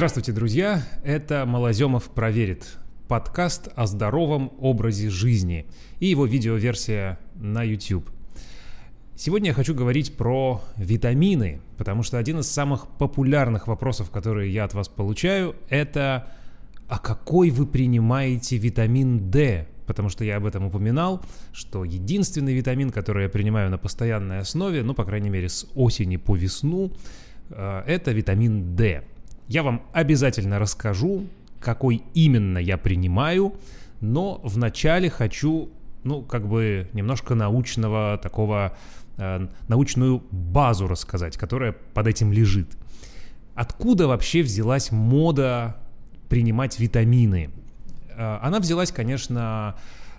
Здравствуйте, друзья! Это Малоземов проверит. Подкаст о здоровом образе жизни и его видеоверсия на YouTube. Сегодня я хочу говорить про витамины, потому что один из самых популярных вопросов, которые я от вас получаю, это «А какой вы принимаете витамин D?» Потому что я об этом упоминал, что единственный витамин, который я принимаю на постоянной основе, ну, по крайней мере, с осени по весну, э, это витамин D. Я вам обязательно расскажу, какой именно я принимаю, но вначале хочу, ну, как бы немножко научного такого, э, научную базу рассказать, которая под этим лежит. Откуда вообще взялась мода принимать витамины? Э, она взялась, конечно,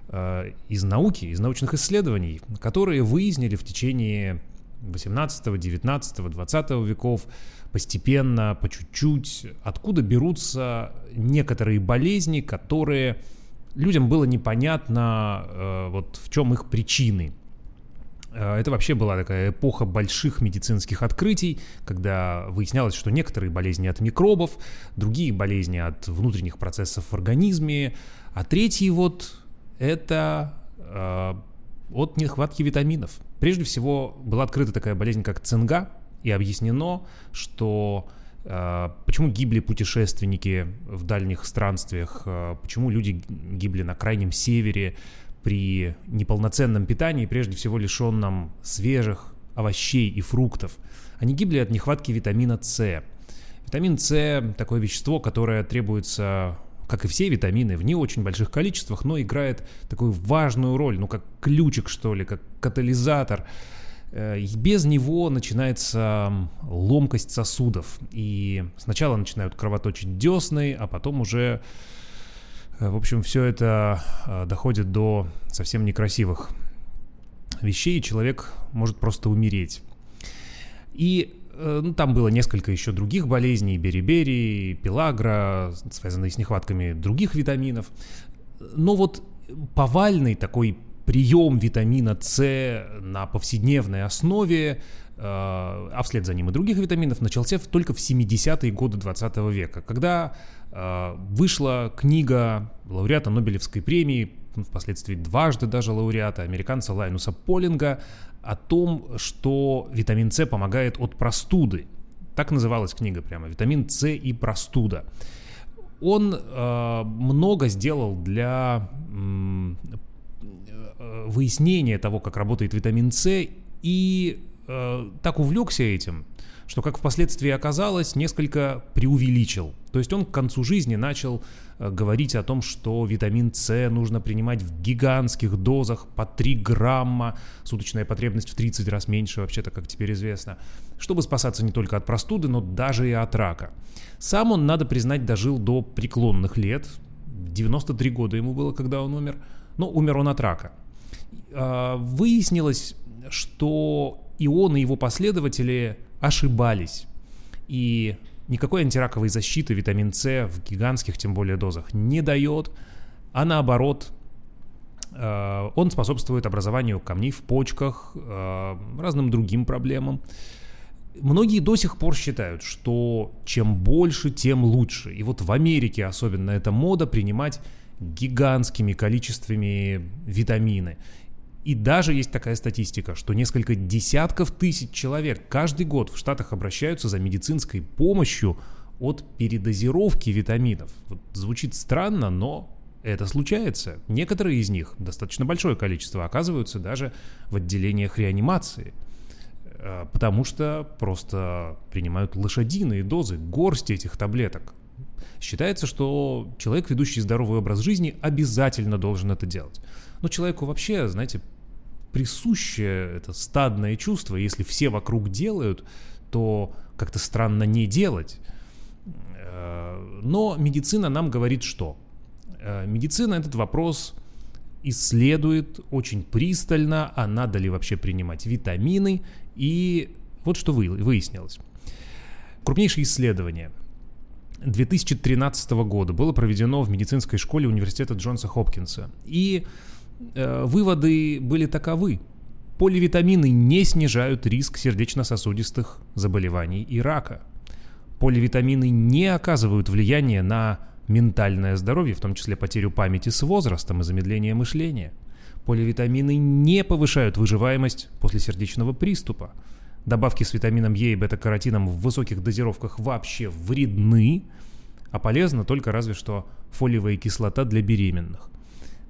э, из науки, из научных исследований, которые выяснили в течение 18, 19, 20 веков постепенно, по чуть-чуть, откуда берутся некоторые болезни, которые людям было непонятно, э, вот в чем их причины. Э, это вообще была такая эпоха больших медицинских открытий, когда выяснялось, что некоторые болезни от микробов, другие болезни от внутренних процессов в организме, а третьи вот это э, от нехватки витаминов. Прежде всего была открыта такая болезнь, как цинга, и объяснено, что э, почему гибли путешественники в дальних странствиях, э, почему люди гибли на крайнем севере при неполноценном питании, прежде всего лишенном свежих овощей и фруктов. Они гибли от нехватки витамина С. Витамин С – такое вещество, которое требуется как и все витамины, в не очень больших количествах, но играет такую важную роль, ну как ключик, что ли, как катализатор без него начинается ломкость сосудов. И сначала начинают кровоточить десны, а потом уже, э, в общем, все это э, доходит до совсем некрасивых вещей, и человек может просто умереть. И ну, там было несколько еще других болезней, берибери, пелагра, связанные с нехватками других витаминов. Но вот повальный такой прием витамина С на повседневной основе, э, а вслед за ним и других витаминов, начался только в 70-е годы 20 века, когда э, вышла книга лауреата Нобелевской премии, ну, впоследствии дважды даже лауреата, американца Лайнуса Полинга, о том, что витамин С помогает от простуды. Так называлась книга прямо, витамин С и простуда. Он э, много сделал для выяснение того, как работает витамин С, и э, так увлекся этим, что, как впоследствии оказалось, несколько преувеличил. То есть он к концу жизни начал э, говорить о том, что витамин С нужно принимать в гигантских дозах по 3 грамма, суточная потребность в 30 раз меньше, вообще-то, как теперь известно, чтобы спасаться не только от простуды, но даже и от рака. Сам он, надо признать, дожил до преклонных лет, 93 года ему было, когда он умер, но умер он от рака. А, выяснилось, что и он, и его последователи ошибались. И никакой антираковой защиты витамин С в гигантских, тем более, дозах не дает, а наоборот, а, он способствует образованию камней в почках, а, разным другим проблемам. Многие до сих пор считают, что чем больше, тем лучше. И вот в Америке особенно эта мода принимать гигантскими количествами витамины. И даже есть такая статистика, что несколько десятков тысяч человек каждый год в Штатах обращаются за медицинской помощью от передозировки витаминов. Вот звучит странно, но это случается. Некоторые из них, достаточно большое количество, оказываются даже в отделениях реанимации. Э, потому что просто принимают лошадиные дозы, горсти этих таблеток. Считается, что человек, ведущий здоровый образ жизни, обязательно должен это делать. Но человеку вообще, знаете, присуще это стадное чувство. Если все вокруг делают, то как-то странно не делать. Э, но медицина нам говорит что? Э, медицина этот вопрос исследует очень пристально, а надо ли вообще принимать витамины. И вот что выяснилось. Крупнейшее исследование 2013 года было проведено в медицинской школе университета Джонса Хопкинса. И э, выводы были таковы. Поливитамины не снижают риск сердечно-сосудистых заболеваний и рака. Поливитамины не оказывают влияния на ментальное здоровье, в том числе потерю памяти с возрастом и замедление мышления. Поливитамины не повышают выживаемость после сердечного приступа. Добавки с витамином Е и бета-каротином в высоких дозировках вообще вредны, а полезна только разве что фолиевая кислота для беременных.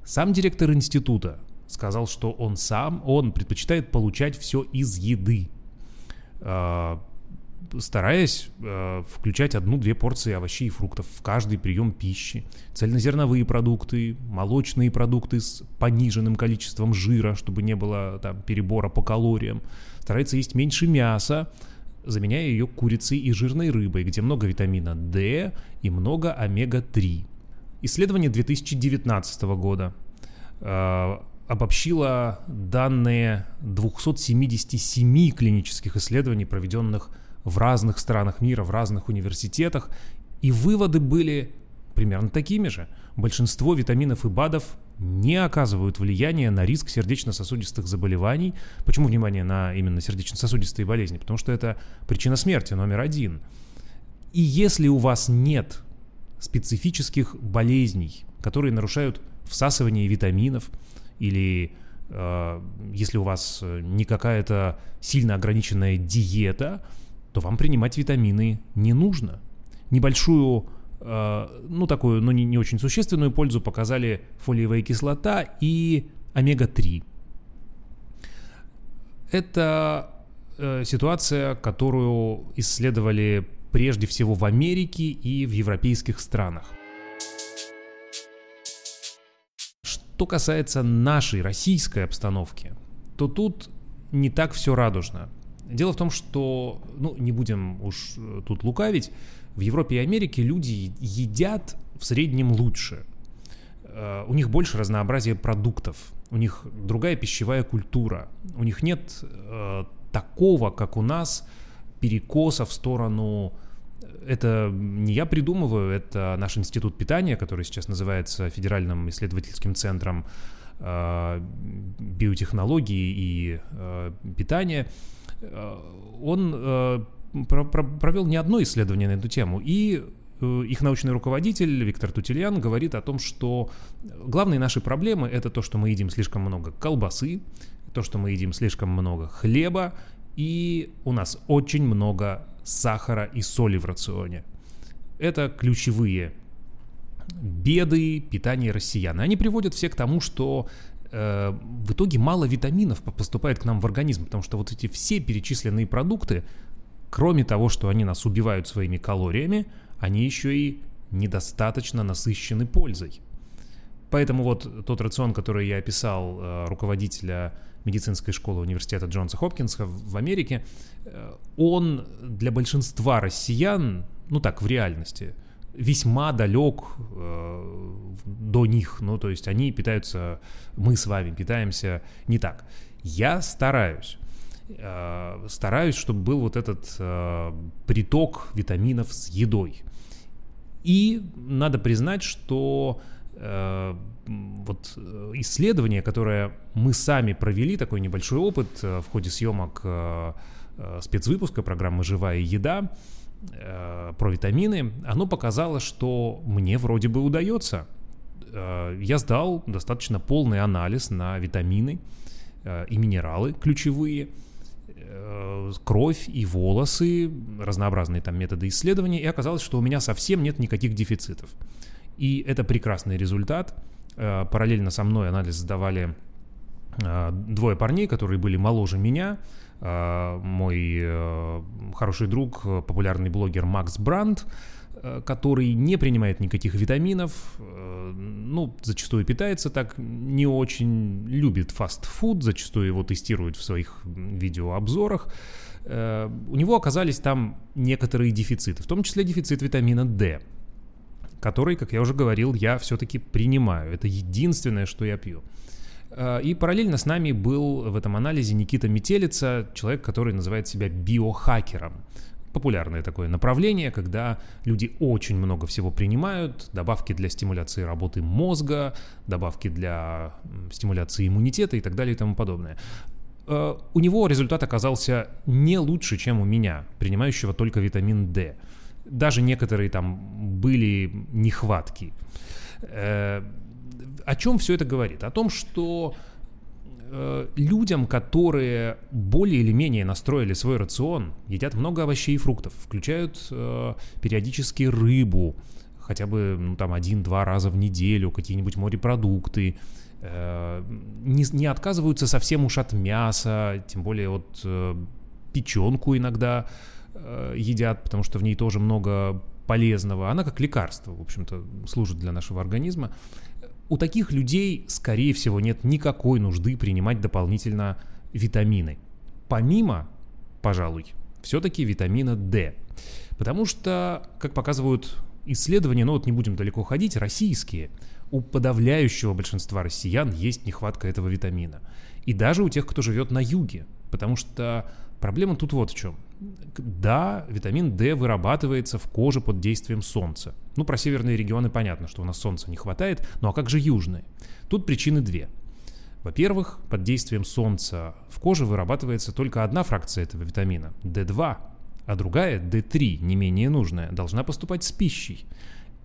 Сам директор института сказал, что он сам, он предпочитает получать все из еды, а, стараясь э, включать одну-две порции овощей и фруктов в каждый прием пищи, цельнозерновые продукты, молочные продукты с пониженным количеством жира, чтобы не было там перебора по калориям, старается есть меньше мяса, заменяя ее курицей и жирной рыбой, где много витамина D и много омега-3. Исследование 2019 года э, обобщило данные 277 клинических исследований, проведенных в разных странах мира, в разных университетах, и выводы были примерно такими же. Большинство витаминов и БАДов не оказывают влияния на риск сердечно-сосудистых заболеваний. Почему внимание на именно сердечно-сосудистые болезни? Потому что это причина смерти номер один. И если у вас нет специфических болезней, которые нарушают всасывание витаминов, или э, если у вас не какая-то сильно ограниченная диета, то вам принимать витамины не нужно. Небольшую, э, ну такую, но не, не очень существенную пользу показали фолиевая кислота и омега-3. Это э, ситуация, которую исследовали прежде всего в Америке и в европейских странах. Что касается нашей российской обстановки, то тут не так все радужно. Дело в том, что, ну, не будем уж э, тут лукавить, в Европе и Америке люди едят в среднем лучше. Э, у них больше разнообразия продуктов, у них другая пищевая культура, у них нет э, такого, как у нас, перекоса в сторону это не я придумываю, это наш институт питания, который сейчас называется Федеральным исследовательским центром э, биотехнологии и э, питания. Э, он э, про про провел не одно исследование на эту тему, и э, их научный руководитель Виктор Тутельян говорит о том, что главные наши проблемы это то, что мы едим слишком много колбасы, то, что мы едим слишком много хлеба, и у нас очень много сахара и соли в рационе. Это ключевые беды питания россиян. Они приводят все к тому, что э, в итоге мало витаминов поступает к нам в организм, потому что вот эти все перечисленные продукты, кроме того, что они нас убивают своими калориями, они еще и недостаточно насыщены пользой. Поэтому вот тот рацион, который я описал э, руководителя медицинской школы университета Джонса Хопкинса в Америке, э, он для большинства россиян, ну так, в реальности, весьма далек э, до них. Ну, то есть они питаются, мы с вами питаемся не так. Я стараюсь. Э, стараюсь, чтобы был вот этот э, приток витаминов с едой. И надо признать, что э, вот э, исследование, которое мы сами провели, такой небольшой опыт э, в ходе съемок э, спецвыпуска программы «Живая еда», про витамины, оно показало, что мне вроде бы удается. Я сдал достаточно полный анализ на витамины и минералы ключевые, кровь и волосы, разнообразные там методы исследования, и оказалось, что у меня совсем нет никаких дефицитов. И это прекрасный результат. Э, параллельно со мной анализ сдавали э, двое парней, которые были моложе меня. Э, мой хороший друг, популярный блогер Макс Бранд, который не принимает никаких витаминов, ну, зачастую питается так, не очень любит фастфуд, зачастую его тестирует в своих видеообзорах. У него оказались там некоторые дефициты, в том числе дефицит витамина D который, как я уже говорил, я все-таки принимаю. Это единственное, что я пью. А, и параллельно с нами был в этом анализе Никита Метелица, человек, который называет себя биохакером. Популярное такое направление, когда люди очень много всего принимают, добавки для стимуляции работы мозга, добавки для стимуляции иммунитета и так далее и тому подобное. А, у него результат оказался не лучше, чем у меня, принимающего только витамин D даже некоторые там были нехватки. О чем все это говорит? О том, что э, людям, которые более или менее настроили свой рацион, едят много овощей и фруктов, включают э, периодически рыбу, хотя бы ну, там один-два раза в неделю, какие-нибудь морепродукты, э, не, не отказываются совсем уж от мяса, тем более от э, печенку иногда э, едят, потому что в ней тоже много полезного. Она как лекарство, в общем-то, служит для нашего организма. У таких людей, скорее всего, нет никакой нужды принимать дополнительно витамины. Помимо, пожалуй, все-таки витамина D. Потому что, как показывают исследования, ну вот не будем далеко ходить, российские, у подавляющего большинства россиян есть нехватка этого витамина. И даже у тех, кто живет на юге. Потому что проблема тут вот в чем. Да, витамин D вырабатывается в коже под действием солнца. Ну, про северные регионы понятно, что у нас солнца не хватает, ну а как же южные? Тут причины две. Во-первых, под действием солнца в коже вырабатывается только одна фракция этого витамина – D2, а другая, D3, не менее нужная, должна поступать с пищей.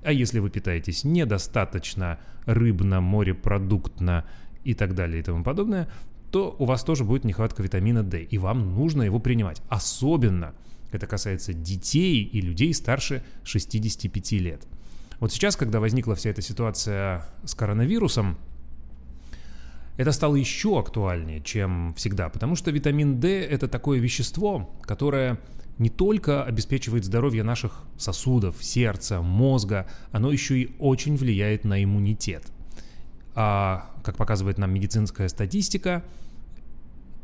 А если вы питаетесь недостаточно рыбно, морепродуктно и так далее и тому подобное, то у вас тоже будет нехватка витамина D, и вам нужно его принимать. Особенно это касается детей и людей старше 65 лет. Вот сейчас, когда возникла вся эта ситуация с коронавирусом, это стало еще актуальнее, чем всегда, потому что витамин D – это такое вещество, которое не только обеспечивает здоровье наших сосудов, сердца, мозга, оно еще и очень влияет на иммунитет. А, как показывает нам медицинская статистика,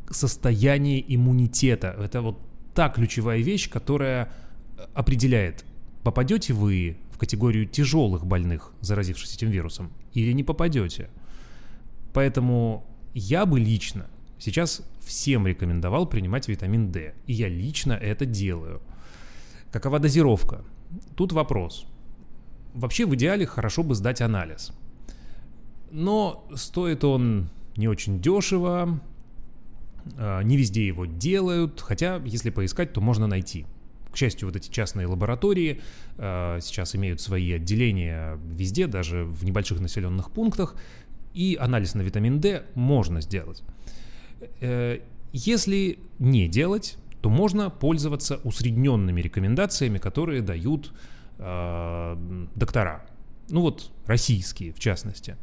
состояние иммунитета – это вот та ключевая вещь, которая определяет, попадете вы в категорию тяжелых больных, заразившись этим вирусом, или не попадете. Поэтому я бы лично сейчас всем рекомендовал принимать витамин D, и я лично это делаю. Какова дозировка? Тут вопрос. Вообще в идеале хорошо бы сдать анализ. Но стоит он не очень дешево, не везде его делают, хотя, если поискать, то можно найти. К счастью, вот эти частные лаборатории э, сейчас имеют свои отделения везде, даже в небольших населенных пунктах, и анализ на витамин D можно сделать. Э, если не делать, то можно пользоваться усредненными рекомендациями, которые дают э, доктора. Ну вот, российские, в частности.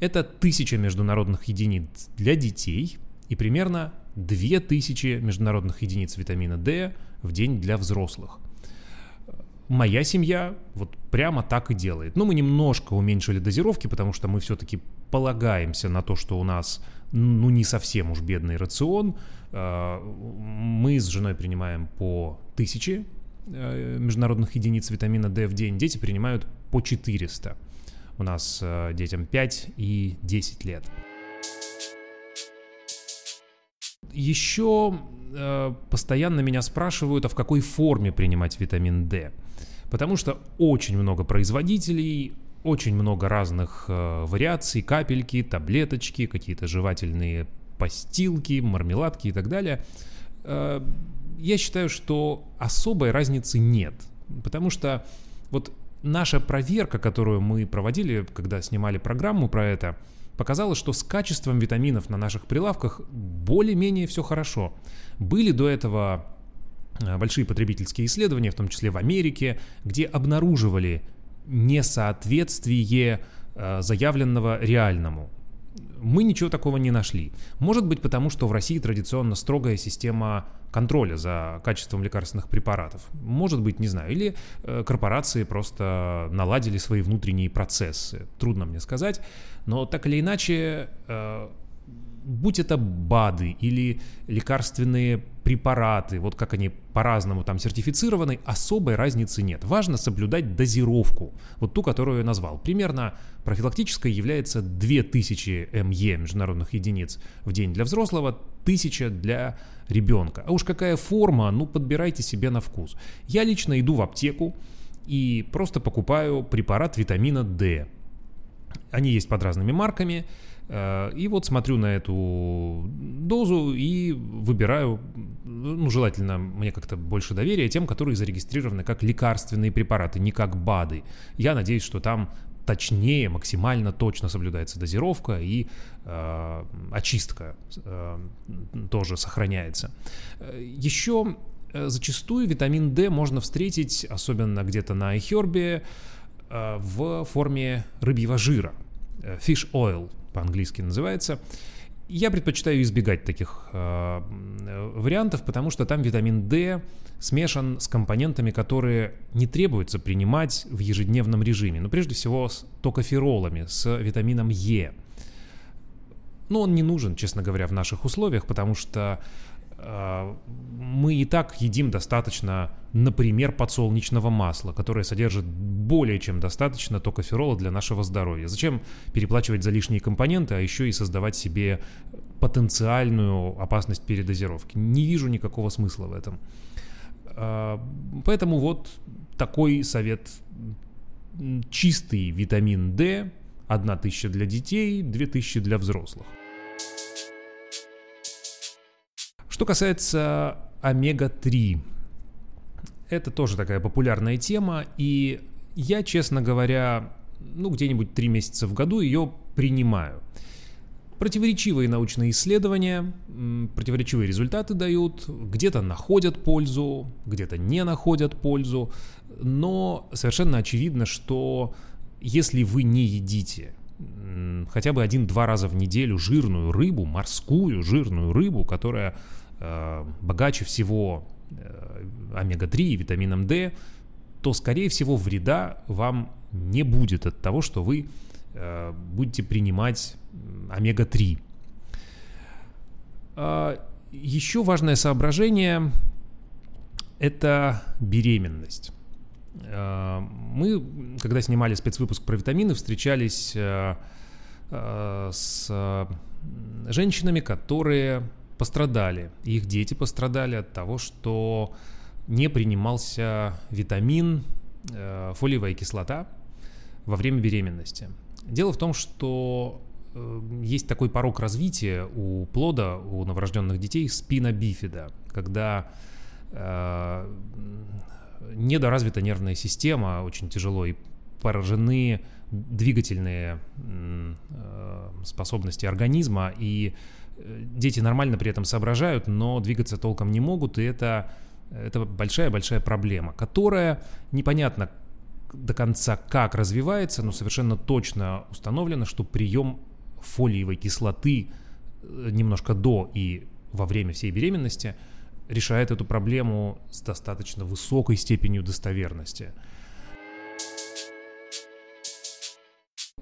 Это тысяча международных единиц для детей и примерно 2000 международных единиц витамина D в день для взрослых. Моя семья вот прямо так и делает. Но мы немножко уменьшили дозировки, потому что мы все-таки полагаемся на то, что у нас ну не совсем уж бедный рацион. А, мы с женой принимаем по 1000 э, международных единиц витамина D в день, дети принимают по 400. У нас э, детям 5 и 10 лет. Еще э, постоянно меня спрашивают, а в какой форме принимать витамин D. Потому что очень много производителей, очень много разных э, вариаций, капельки, таблеточки, какие-то жевательные постилки, мармеладки и так далее. Э, я считаю, что особой разницы нет. Потому что вот наша проверка, которую мы проводили, когда снимали программу про это, показала, что с качеством витаминов на наших прилавках более-менее все хорошо. Были до этого э, большие потребительские исследования, в том числе в Америке, где обнаруживали несоответствие э, заявленного реальному. Мы ничего такого не нашли. Может быть потому, что в России традиционно строгая система контроля за качеством лекарственных препаратов. Может быть, не знаю. Или э, корпорации просто наладили свои внутренние процессы. Трудно мне сказать. Но так или иначе, э, будь это БАДы или лекарственные препараты, вот как они по-разному там сертифицированы, особой разницы нет. Важно соблюдать дозировку, вот ту, которую я назвал. Примерно профилактической является 2000 МЕ международных единиц в день для взрослого, 1000 для ребенка. А уж какая форма, ну подбирайте себе на вкус. Я лично иду в аптеку и просто покупаю препарат витамина D. Они есть под разными марками. Э, и вот смотрю на эту дозу и выбираю ну, желательно мне как-то больше доверия тем, которые зарегистрированы как лекарственные препараты, не как БАДы. Я надеюсь, что там точнее, максимально точно соблюдается дозировка и э, очистка э, тоже сохраняется. Еще э, зачастую витамин D можно встретить, особенно где-то на iHerb, э, в форме рыбьего жира. Э, fish oil по-английски называется. Я предпочитаю избегать таких э, вариантов, потому что там витамин D смешан с компонентами, которые не требуется принимать в ежедневном режиме. Ну, прежде всего, с токоферолами, с витамином Е. Но он не нужен, честно говоря, в наших условиях, потому что мы и так едим достаточно, например, подсолнечного масла, которое содержит более чем достаточно токоферола для нашего здоровья. Зачем переплачивать за лишние компоненты, а еще и создавать себе потенциальную опасность передозировки? Не вижу никакого смысла в этом. Э, поэтому вот такой совет. Чистый витамин D, 1000 для детей, 2000 для взрослых. Что касается омега-3, это тоже такая популярная тема, и я, честно говоря, ну, где-нибудь три месяца в году ее принимаю. Противоречивые научные исследования, противоречивые результаты дают, где-то находят пользу, где-то не находят пользу, но совершенно очевидно, что если вы не едите хотя бы один-два раза в неделю жирную рыбу, морскую жирную рыбу, которая богаче всего э, омега-3 и витамином D, то, скорее всего, вреда вам не будет от того, что вы э, будете принимать омега-3. А, еще важное соображение – это беременность. Мы, когда снимали спецвыпуск про витамины, встречались с женщинами, которые пострадали. Их дети пострадали от того, что не принимался витамин, э, фолиевая кислота во время беременности. Дело в том, что э, есть такой порог развития у плода, у новорожденных детей спина бифида, когда э, недоразвита нервная система, очень тяжело, и поражены двигательные э, способности организма, и дети нормально при этом соображают, но двигаться толком не могут, и это, это большая-большая проблема, которая непонятно до конца как развивается, но совершенно точно установлено, что прием фолиевой кислоты э, немножко до и во время всей беременности решает эту проблему с достаточно высокой степенью достоверности.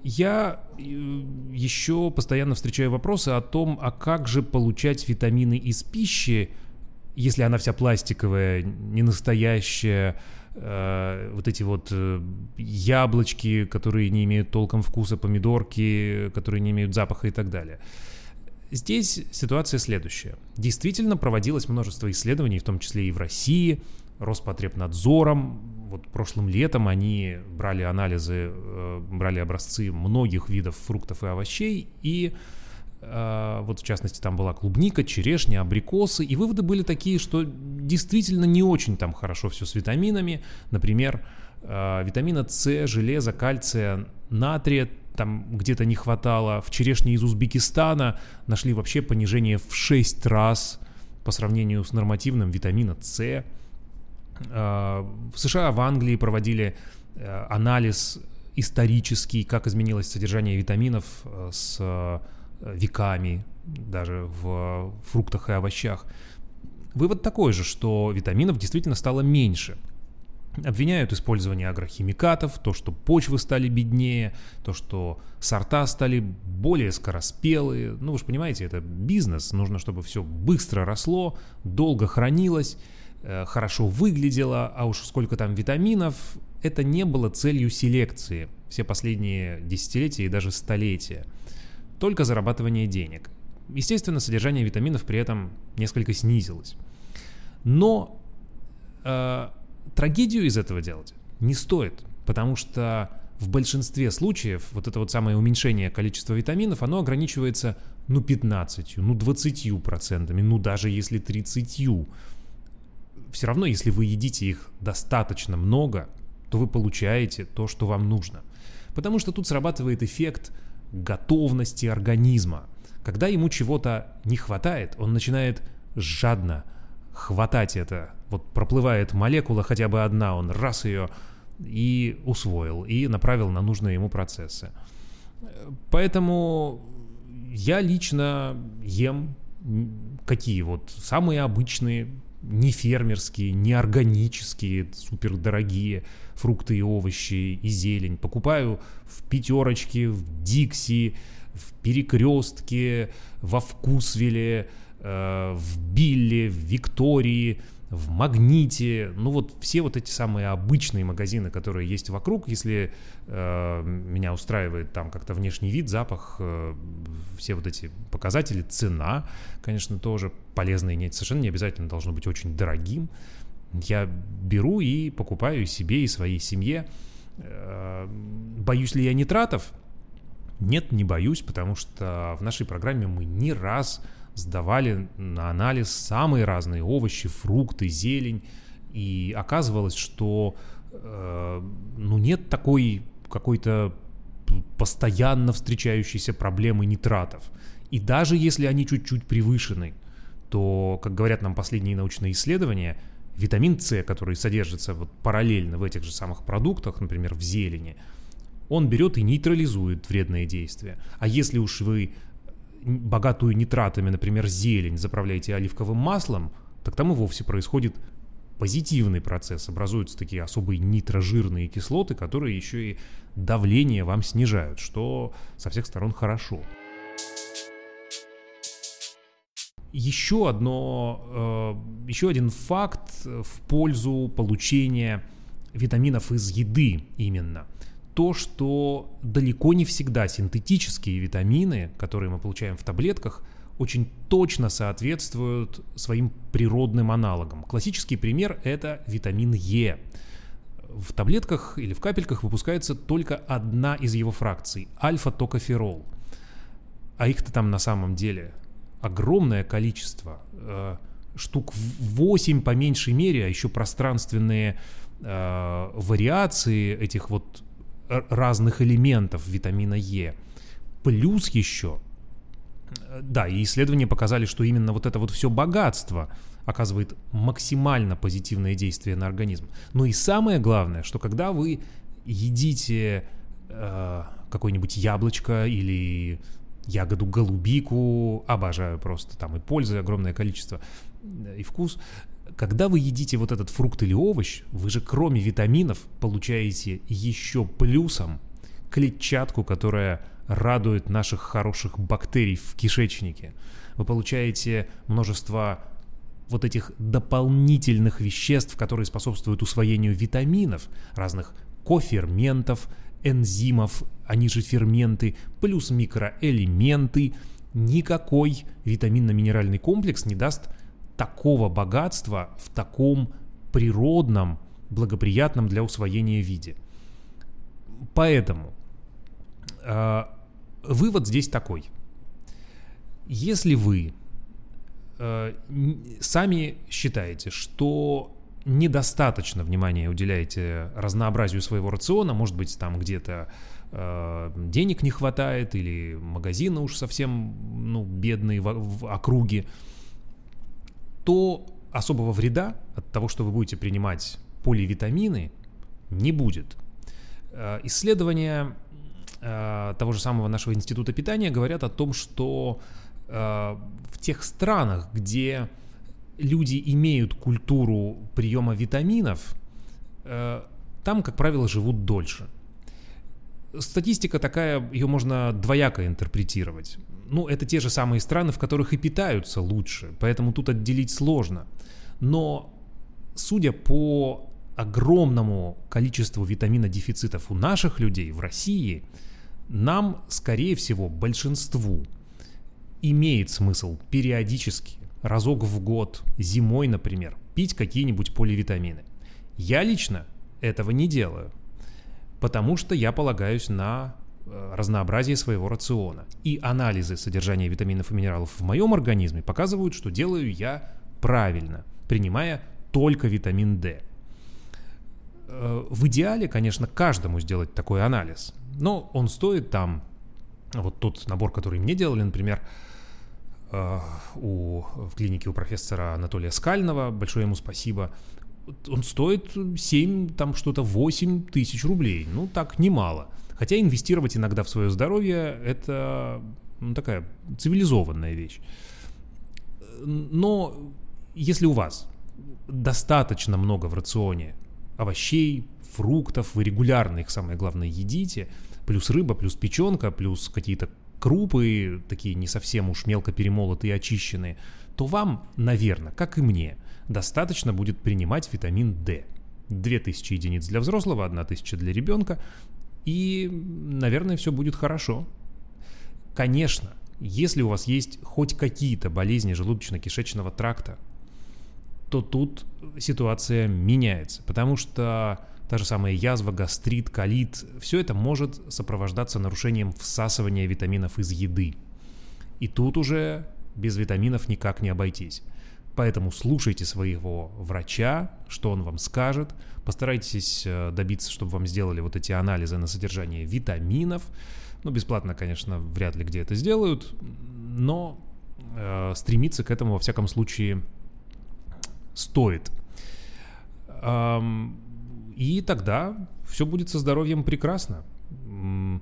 Я э, еще постоянно встречаю вопросы о том, а как же получать витамины из пищи, если она вся пластиковая, не настоящая, э, вот эти вот э, яблочки, которые не имеют толком вкуса, помидорки, которые не имеют запаха и так далее. Здесь ситуация следующая. Действительно проводилось множество исследований, в том числе и в России, Роспотребнадзором, вот прошлым летом они брали анализы, э, брали образцы многих видов фруктов и овощей, и э, вот в частности там была клубника, черешня, абрикосы, и выводы были такие, что действительно не очень там хорошо все с витаминами, например, э, витамина С, железа, кальция, натрия там где-то не хватало, в черешне из Узбекистана нашли вообще понижение в 6 раз по сравнению с нормативным витамина С, в США, в Англии проводили э, анализ исторический, как изменилось содержание витаминов э, с веками, даже в фруктах и овощах. Вывод такой же, что витаминов действительно стало меньше. Обвиняют использование агрохимикатов, то, что почвы стали беднее, то, что сорта стали более скороспелые. Ну, вы же понимаете, это бизнес, нужно, чтобы все быстро росло, долго хранилось. Э, хорошо выглядела, а уж сколько там витаминов, это не было целью селекции все последние десятилетия и даже столетия. Только зарабатывание денег. Естественно, содержание витаминов при этом несколько снизилось. Но э, трагедию из этого делать не стоит, потому что в большинстве случаев вот это вот самое уменьшение количества витаминов, оно ограничивается ну 15, ну 20 процентами, ну даже если 30. Все равно, если вы едите их достаточно много, то вы получаете то, что вам нужно. Потому что тут срабатывает эффект готовности организма. Когда ему чего-то не хватает, он начинает жадно хватать это. Вот проплывает молекула хотя бы одна, он раз ее и усвоил, и направил на нужные ему процессы. Поэтому я лично ем какие вот самые обычные, не фермерские, не органические, супер дорогие фрукты и овощи и зелень. Покупаю в пятерочке, в Дикси, в Перекрестке, во Вкусвиле, э, в Билле, в Виктории – в Магните, ну вот все вот эти самые обычные магазины, которые есть вокруг, если э, меня устраивает там как-то внешний вид, запах, э, все вот эти показатели, цена, конечно, тоже полезная, нет, совершенно не обязательно должно быть очень дорогим. Я беру и покупаю себе и своей семье. Э, боюсь ли я нитратов? Нет, не боюсь, потому что в нашей программе мы не раз сдавали на анализ самые разные овощи, фрукты, зелень, и оказывалось, что э, ну нет такой какой-то постоянно встречающейся проблемы нитратов. И даже если они чуть-чуть превышены, то, как говорят нам последние научные исследования, витамин С, который содержится вот параллельно в этих же самых продуктах, например, в зелени, он берет и нейтрализует вредные действия. А если уж вы богатую нитратами, например, зелень, заправляете оливковым маслом, так там и вовсе происходит позитивный процесс. Образуются такие особые нитрожирные кислоты, которые еще и давление вам снижают, что со всех сторон хорошо. Еще одно, э, еще один факт в пользу получения витаминов из еды именно – то, что далеко не всегда синтетические витамины, которые мы получаем в таблетках, очень точно соответствуют своим природным аналогам. Классический пример – это витамин Е. В таблетках или в капельках выпускается только одна из его фракций – альфа-токоферол. А их-то там на самом деле огромное количество, э, штук 8 по меньшей мере, а еще пространственные э, вариации этих вот разных элементов витамина Е. Плюс еще, да, и исследования показали, что именно вот это вот все богатство оказывает максимально позитивное действие на организм. Но и самое главное, что когда вы едите э, какое-нибудь яблочко или ягоду голубику, обожаю просто, там и пользы огромное количество, и вкус, когда вы едите вот этот фрукт или овощ, вы же кроме витаминов получаете еще плюсом клетчатку, которая радует наших хороших бактерий в кишечнике. Вы получаете множество вот этих дополнительных веществ, которые способствуют усвоению витаминов, разных коферментов, энзимов, они же ферменты, плюс микроэлементы. Никакой витаминно-минеральный комплекс не даст такого богатства в таком природном, благоприятном для усвоения виде. Поэтому э, вывод здесь такой. Если вы э, сами считаете, что недостаточно внимания уделяете разнообразию своего рациона, может быть, там где-то э, денег не хватает или магазины уж совсем ну, бедные в, в округе, то особого вреда от того, что вы будете принимать поливитамины, не будет. Э, исследования э, того же самого нашего института питания говорят о том, что э, в тех странах, где люди имеют культуру приема витаминов, там, как правило, живут дольше. Статистика такая, ее можно двояко интерпретировать ну, это те же самые страны, в которых и питаются лучше, поэтому тут отделить сложно. Но, судя по огромному количеству витамина дефицитов у наших людей в России, нам, скорее всего, большинству имеет смысл периодически, разок в год, зимой, например, пить какие-нибудь поливитамины. Я лично этого не делаю, потому что я полагаюсь на Э, разнообразие своего рациона. И анализы содержания витаминов и минералов в моем организме показывают, что делаю я правильно, принимая только витамин D. Э, в идеале, конечно, каждому сделать такой анализ, но он стоит там, вот тот набор, который мне делали, например, э, у, в клинике у профессора Анатолия Скального, большое ему спасибо, он стоит 7, там что-то 8 тысяч рублей. Ну, так немало. Хотя инвестировать иногда в свое здоровье – это ну, такая цивилизованная вещь. Но если у вас достаточно много в рационе овощей, фруктов, вы регулярно их, самое главное, едите, плюс рыба, плюс печенка, плюс какие-то крупы, такие не совсем уж мелко перемолотые очищенные, то вам, наверное, как и мне, достаточно будет принимать витамин D. 2000 единиц для взрослого, 1000 для ребенка, и, наверное, все будет хорошо. Конечно, если у вас есть хоть какие-то болезни желудочно-кишечного тракта, то тут ситуация меняется, потому что та же самая язва, гастрит, колит, все это может сопровождаться нарушением всасывания витаминов из еды. И тут уже без витаминов никак не обойтись. Поэтому слушайте своего врача, что он вам скажет. Постарайтесь э, добиться, чтобы вам сделали вот эти анализы на содержание витаминов. Ну, бесплатно, конечно, вряд ли где это сделают, но э, стремиться к этому, во всяком случае, стоит. Эм, и тогда все будет со здоровьем прекрасно. Э,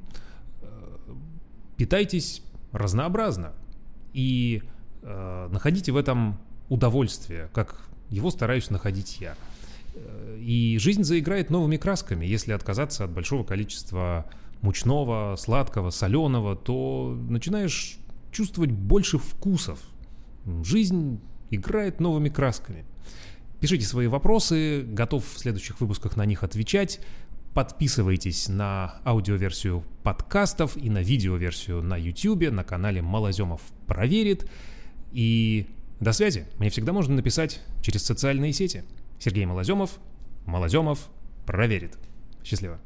питайтесь разнообразно и э, находите в этом удовольствие, как его стараюсь находить я. Э, и жизнь заиграет новыми красками, если отказаться от большого количества мучного, сладкого, соленого, то начинаешь чувствовать больше вкусов. Жизнь играет новыми красками. Пишите свои вопросы, готов в следующих выпусках на них отвечать. Подписывайтесь на аудиоверсию подкастов и на видеоверсию на YouTube, на канале Малоземов проверит. И до связи. Мне всегда можно написать через социальные сети. Сергей Малоземов. Малоземов проверит. Счастливо.